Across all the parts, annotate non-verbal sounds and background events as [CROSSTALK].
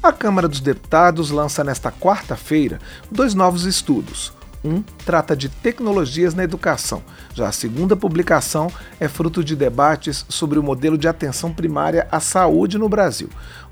A Câmara dos Deputados lança nesta quarta-feira dois novos estudos. Um trata de tecnologias na educação. Já a segunda publicação é fruto de debates sobre o modelo de atenção primária à saúde no Brasil.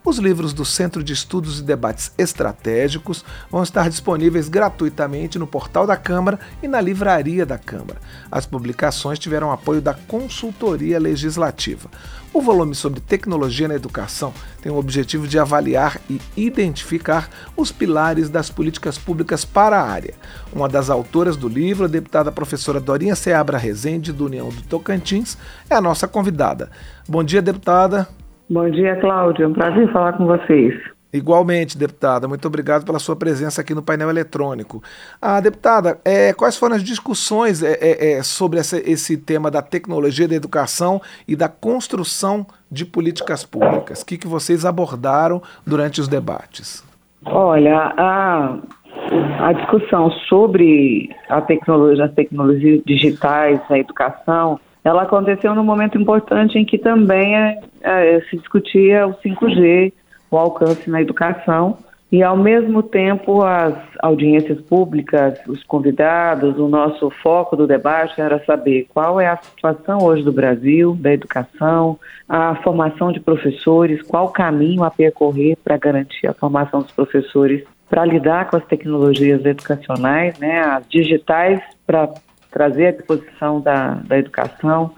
Os livros do Centro de Estudos e Debates Estratégicos vão estar disponíveis gratuitamente no portal da Câmara e na livraria da Câmara. As publicações tiveram apoio da Consultoria Legislativa. O volume sobre tecnologia na educação tem o objetivo de avaliar e identificar os pilares das políticas públicas para a área. Uma das autoras do livro, a deputada professora Dorinha Seabra Rezende, do União do Tocantins, é a nossa convidada. Bom dia, deputada. Bom dia, Cláudia. É um prazer falar com vocês. Igualmente, deputada. Muito obrigado pela sua presença aqui no painel eletrônico. Ah, deputada, é, quais foram as discussões é, é, é, sobre essa, esse tema da tecnologia da educação e da construção de políticas públicas? O que, que vocês abordaram durante os debates? Olha, a, a discussão sobre a tecnologia, as tecnologias digitais na educação ela aconteceu num momento importante em que também é, é, se discutia o 5G, o alcance na educação, e ao mesmo tempo as audiências públicas, os convidados, o nosso foco do debate era saber qual é a situação hoje do Brasil, da educação, a formação de professores, qual caminho a percorrer para garantir a formação dos professores para lidar com as tecnologias educacionais, né, as digitais para trazer à disposição da, da educação,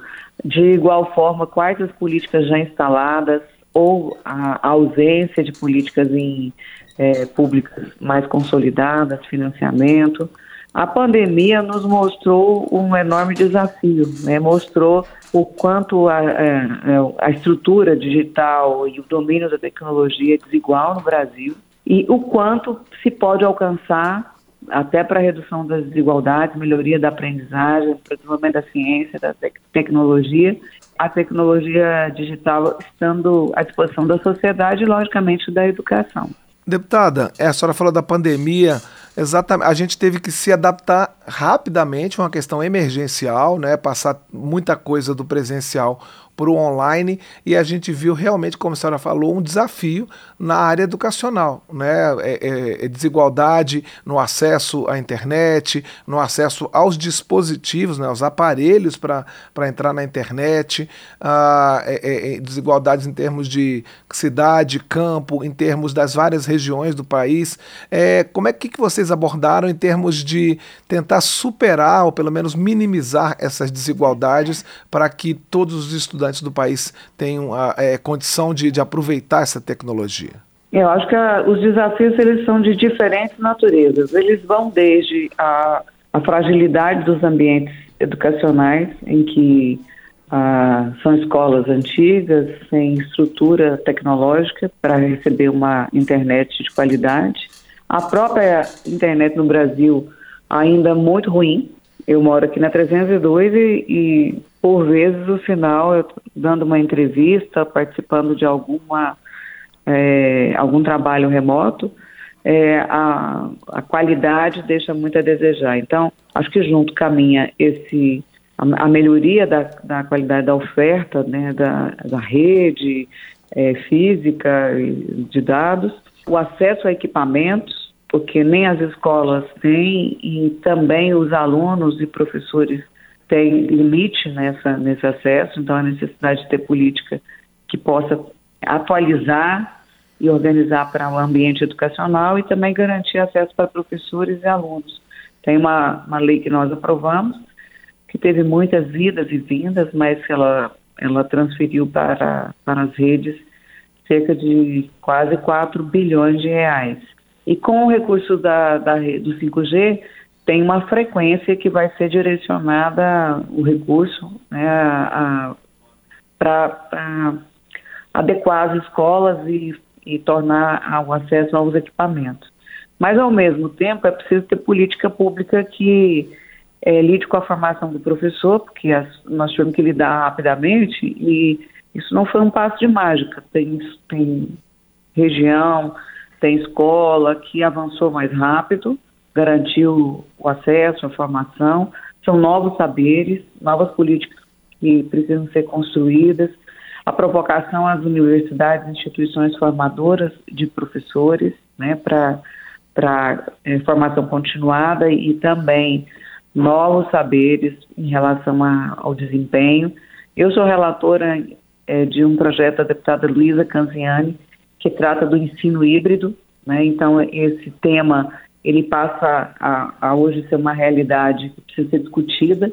de igual forma, quais as políticas já instaladas ou a, ausência de políticas em, é, públicas mais consolidadas, financiamento. A pandemia nos mostrou um enorme desafio, né? mostrou o quanto a, a, é, é, a, estrutura digital e o domínio da tecnologia é desigual no Brasil e o quanto se pode alcançar até para a redução das desigualdades, melhoria da aprendizagem, desenvolvimento da ciência, da tec tecnologia, a tecnologia digital estando à disposição da sociedade e, logicamente, da educação. Deputada, a senhora falou da pandemia, exatamente. A gente teve que se adaptar rapidamente, uma questão emergencial, né? Passar muita coisa do presencial para o online e a gente viu realmente, como a senhora falou, um desafio na área educacional, né? É, é, é desigualdade no acesso à internet, no acesso aos dispositivos, né? aos aparelhos para entrar na internet, ah, é, é, é, desigualdades em termos de cidade, campo, em termos das várias regiões do país. Como é que, que vocês abordaram em termos de tentar superar ou pelo menos minimizar essas desigualdades para que todos os estudantes do país tenham a é, condição de, de aproveitar essa tecnologia? Eu acho que a, os desafios eles são de diferentes naturezas. Eles vão desde a, a fragilidade dos ambientes educacionais, em que ah, são escolas antigas, sem estrutura tecnológica para receber uma internet de qualidade. A própria internet no Brasil ainda muito ruim. Eu moro aqui na 302 e, e por vezes, o sinal, eu dando uma entrevista, participando de alguma, é, algum trabalho remoto, é, a, a qualidade deixa muito a desejar. Então, acho que junto caminha esse a, a melhoria da, da qualidade da oferta, né, da, da rede é, física de dados, o acesso a equipamentos, porque nem as escolas têm e também os alunos e professores tem limite nessa, nesse acesso, então a necessidade de ter política que possa atualizar e organizar para o ambiente educacional e também garantir acesso para professores e alunos. Tem uma, uma lei que nós aprovamos, que teve muitas idas e vindas, mas ela, ela transferiu para, para as redes cerca de quase 4 bilhões de reais. E com o recurso da, da, do 5G, tem uma frequência que vai ser direcionada o recurso né, para adequar as escolas e, e tornar o acesso aos equipamentos. Mas, ao mesmo tempo, é preciso ter política pública que é, lide com a formação do professor, porque as, nós tivemos que lidar rapidamente e isso não foi um passo de mágica. Tem, tem região, tem escola que avançou mais rápido, garantiu o acesso à formação. São novos saberes, novas políticas que precisam ser construídas. a provocação às universidades instituições formadoras de professores, né, para é, formação continuada e também novos saberes em relação a, ao desempenho. Eu sou relatora é, de um projeto da deputada Luísa Canziani, que trata do ensino híbrido, né? então esse tema ele passa a, a hoje ser uma realidade que precisa ser discutida,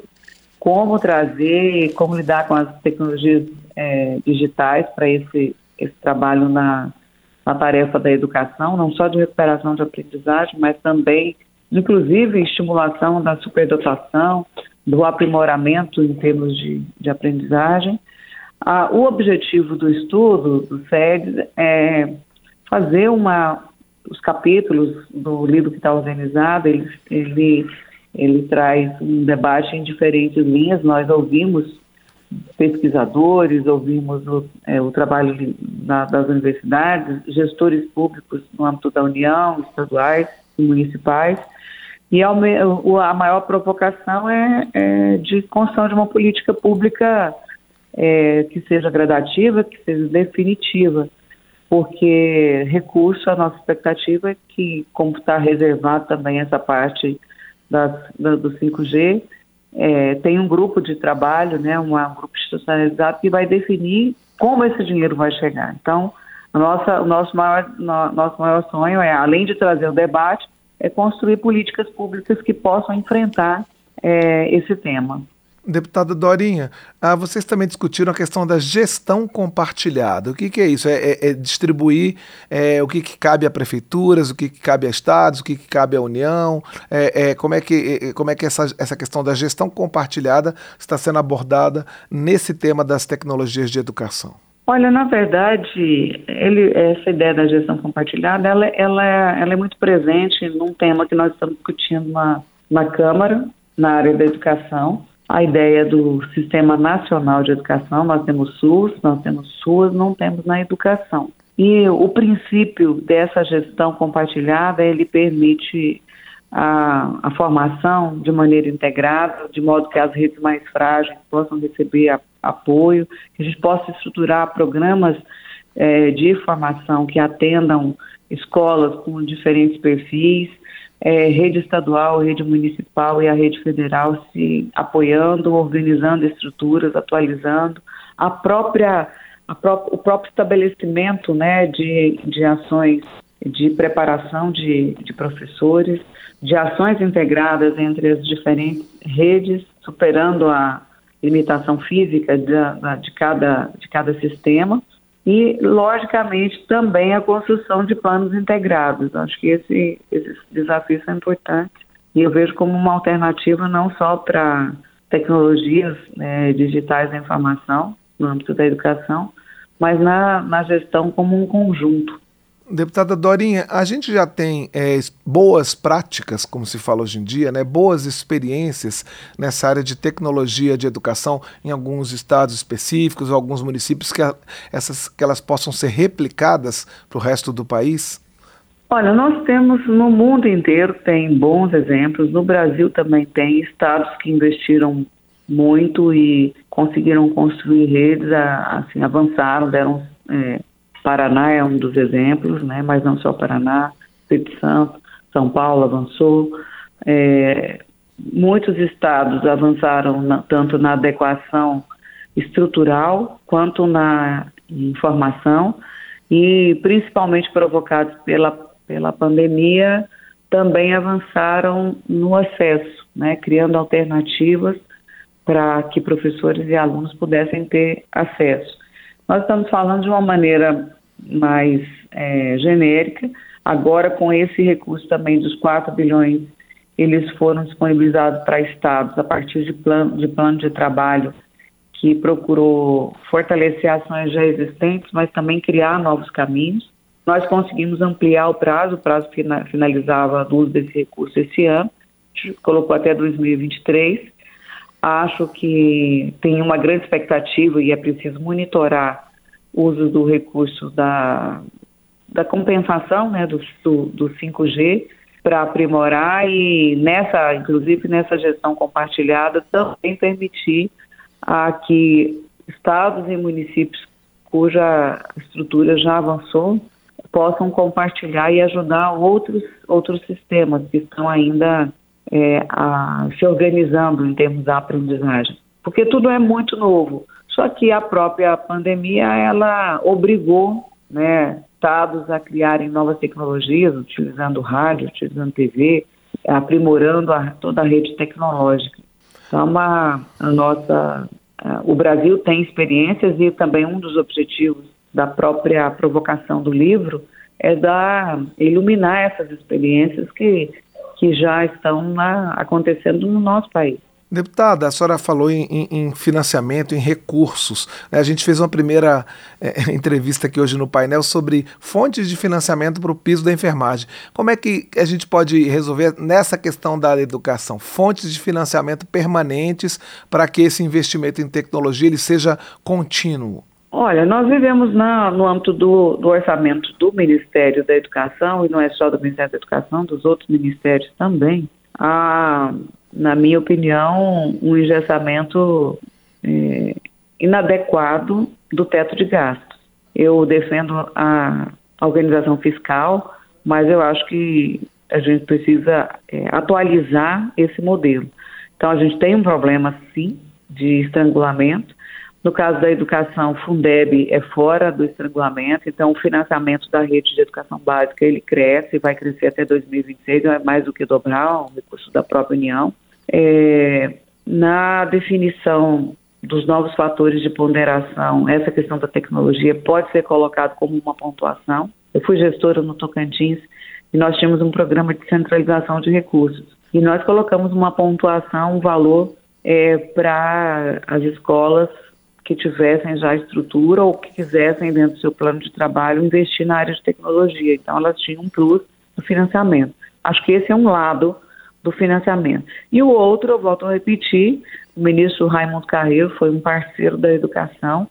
como trazer, como lidar com as tecnologias é, digitais para esse, esse trabalho na, na tarefa da educação, não só de recuperação de aprendizagem, mas também, inclusive, estimulação da superdotação, do aprimoramento em termos de, de aprendizagem. Ah, o objetivo do estudo, do SEDES, é fazer uma. Os capítulos do livro que está organizado, ele, ele, ele traz um debate em diferentes linhas. Nós ouvimos pesquisadores, ouvimos o, é, o trabalho na, das universidades, gestores públicos no âmbito da União, estaduais e municipais. E a, a maior provocação é, é, de construção de uma política pública é, que seja gradativa, que seja definitiva, porque recurso, a nossa expectativa é que, como está reservado também essa parte das, da, do 5G, é, tem um grupo de trabalho, né, um grupo institucionalizado que vai definir como esse dinheiro vai chegar. Então, nossa, o nosso maior, no, nosso maior sonho é, além de trazer o debate, é construir políticas públicas que possam enfrentar é, esse tema. Deputada Dorinha, ah, vocês também discutiram a questão da gestão compartilhada. O que, que é isso? É, é, é distribuir é, o que, que, cabe a prefeituras, o que, que, cabe a estados, o que, cabe à União? É, é, como é que, como é que essa, essa questão da gestão compartilhada está sendo abordada nesse tema das tecnologias de educação? Olha, na verdade, ele, essa ideia da gestão compartilhada, ela, ela, ela é muito presente num tema que nós estamos discutindo na, na Câmara, na área da educação, a ideia do Sistema Nacional de Educação, nós temos SUS, nós temos SUAS, não temos na educação. E o princípio dessa gestão compartilhada, ele permite a, a formação de maneira integrada, de modo que as redes mais frágeis possam receber a, apoio, que a gente possa estruturar programas é, de formação que atendam escolas com diferentes perfis, é, rede estadual, rede municipal e a rede federal se apoiando, organizando estruturas, atualizando, a própria, a pró o próprio estabelecimento né, de, de ações de preparação de, de professores, de ações integradas entre as diferentes redes, superando a limitação física de, de, cada, de cada sistema e, logicamente, também a construção de planos integrados. Acho que esse, esses desafios são importantes e eu vejo como uma alternativa não só para tecnologias né, digitais da informação, no âmbito da educação, mas na, na gestão como um conjunto. Deputada Dorinha, a gente já tem é, boas práticas, como se fala hoje em dia, né, boas experiências nessa área de tecnologia de educação em alguns estados específicos, alguns municípios, que, a, essas, que elas possam ser replicadas para o resto do país? Olha, nós temos no mundo inteiro tem bons exemplos, no Brasil também tem estados que investiram muito e conseguiram construir redes, assim, avançaram, deram é, Paraná é um dos exemplos, né, mas não só Paraná, Espírito Santo, São Paulo avançou. É, muitos estados avançaram na, tanto na adequação estrutural quanto na informação e principalmente provocados pela, pela pandemia também avançaram no acesso, né, criando alternativas para que professores e alunos pudessem ter acesso. Nós estamos falando de uma maneira mais é, genérica. Agora, com esse recurso também dos 4 bilhões, eles foram disponibilizados para estados a partir de plano de, plano de trabalho que procurou fortalecer ações já existentes, mas também criar novos caminhos. Nós conseguimos ampliar o prazo, o prazo finalizava a uso desse recurso esse ano, colocou até 2023. Acho que tem uma grande expectativa e é preciso monitorar uso do recurso da, da compensação né, do, do, do 5G para aprimorar e nessa, inclusive nessa gestão compartilhada, também permitir a que estados e municípios cuja estrutura já avançou possam compartilhar e ajudar outros, outros sistemas que estão ainda é, a, se organizando em termos da aprendizagem. Porque tudo é muito novo. Só que a própria pandemia, ela obrigou né, estados a criarem novas tecnologias, utilizando rádio, utilizando TV, aprimorando a, toda a rede tecnológica. Então, a, a nossa, a, o Brasil tem experiências e também um dos objetivos da própria provocação do livro é dar, iluminar essas experiências que, que já estão lá acontecendo no nosso país. Deputada, a senhora falou em, em, financiamento, em recursos. Né? A gente fez uma primeira é, [LAUGHS] entrevista aqui hoje no painel sobre fontes de financiamento para o piso da enfermagem. Como é que a gente pode resolver nessa questão da educação? Fontes de financiamento permanentes para que esse investimento em tecnologia ele seja contínuo. Olha, nós vivemos na, no âmbito do, do, orçamento do Ministério da Educação, e não é só do Ministério da Educação, dos outros ministérios também, a, na minha opinião, um engessamento é, inadequado do teto de gastos. Eu defendo a organização fiscal, mas eu acho que a gente precisa é, atualizar esse modelo. Então, a gente tem um problema, sim, de estrangulamento, no caso da educação, Fundeb é fora do estrangulamento, então o financiamento da rede de educação básica ele cresce, e vai crescer até 2026, é mais do que dobrar o recurso da própria União. É, na definição dos novos fatores de ponderação, essa questão da tecnologia pode ser colocado como uma pontuação. Eu fui gestora no Tocantins e nós tínhamos um programa de centralização de recursos. E nós colocamos uma pontuação, um valor é, para as escolas que tivessem já estrutura ou que quisessem, dentro do seu plano de trabalho, investir na área de tecnologia. Então, elas tinham um plus no financiamento. Acho que esse é um lado do financiamento. E o outro, eu volto a repetir, o ministro Raimundo Carreiro foi um parceiro da educação,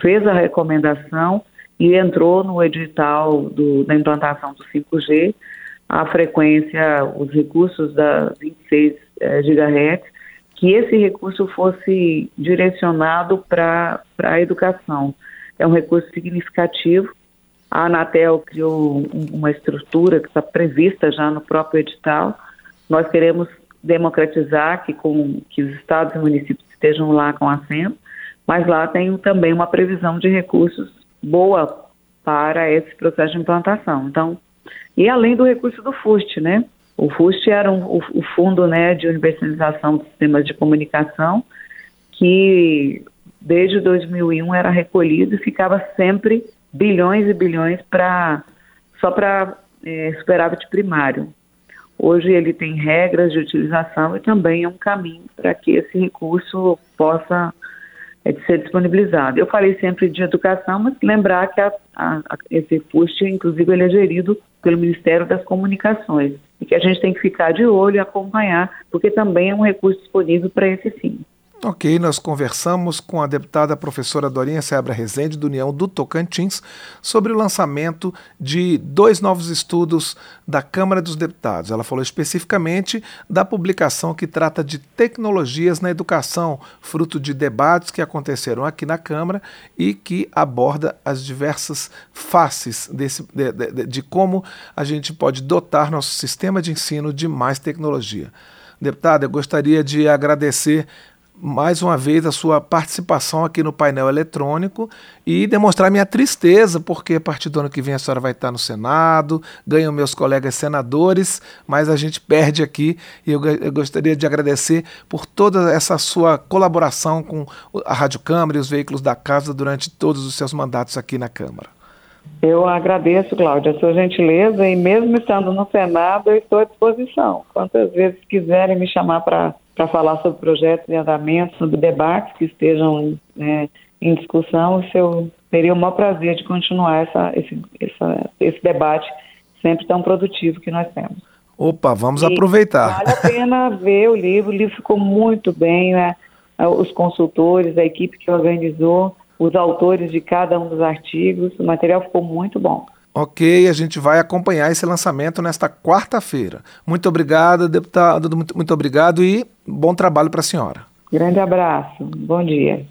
fez a recomendação e entrou no edital do, da implantação do 5G, a frequência, os recursos da 26 eh, GHz, que esse recurso fosse direcionado para a educação. É um recurso significativo. A Anatel criou uma estrutura que está prevista já no próprio edital. Nós queremos democratizar que, com, que os estados e municípios estejam lá com assento, mas lá tem também uma previsão de recursos boa para esse processo de implantação. Então, e além do recurso do FUST, né? O FUST era um, o, o, Fundo né, de Universalização dos Sistemas de Comunicação, que desde 2001 era recolhido e ficava sempre bilhões e bilhões para só para é, superávit primário. Hoje ele tem regras de utilização e também é um caminho para que esse recurso possa é, ser disponibilizado. Eu falei sempre de educação, mas lembrar que a, a, esse FUST, inclusive, ele é gerido pelo Ministério das Comunicações e que a gente tem que ficar de olho e acompanhar, porque também é um recurso disponível para esse fim. Ok, nós conversamos com a deputada professora Dorinha Sebra Rezende, do União do Tocantins, sobre o lançamento de dois novos estudos da Câmara dos Deputados. Ela falou especificamente da publicação que trata de tecnologias na educação, fruto de debates que aconteceram aqui na Câmara e que aborda as diversas faces desse, de, de, de como a gente pode dotar nosso sistema de ensino de mais tecnologia. Deputada, eu gostaria de agradecer mais uma vez a sua participação aqui no painel eletrônico e demonstrar minha tristeza, porque a partir do ano que vem a senhora vai estar no Senado, ganham meus colegas senadores, mas a gente perde aqui e eu, eu gostaria de agradecer por toda essa sua colaboração com a Rádio Câmara e os veículos da casa durante todos os seus mandatos aqui na Câmara. Eu agradeço, Cláudia, a sua gentileza e mesmo estando no Senado, eu estou à disposição. Quantas vezes quiserem me chamar para para falar sobre projetos em andamento, sobre debates que estejam né, em discussão. Eu teria o maior prazer de continuar essa, esse, essa, esse debate sempre tão produtivo que nós temos. Opa, vamos e aproveitar. Vale a pena [LAUGHS] ver o livro, o livro ficou muito bem, né? os consultores, a equipe que organizou, os autores de cada um dos artigos, o material ficou muito bom. Ok, a gente vai acompanhar esse lançamento nesta quarta-feira. Muito obrigado, deputado, muito, muito obrigado e bom trabalho para a senhora. Grande abraço, bom dia.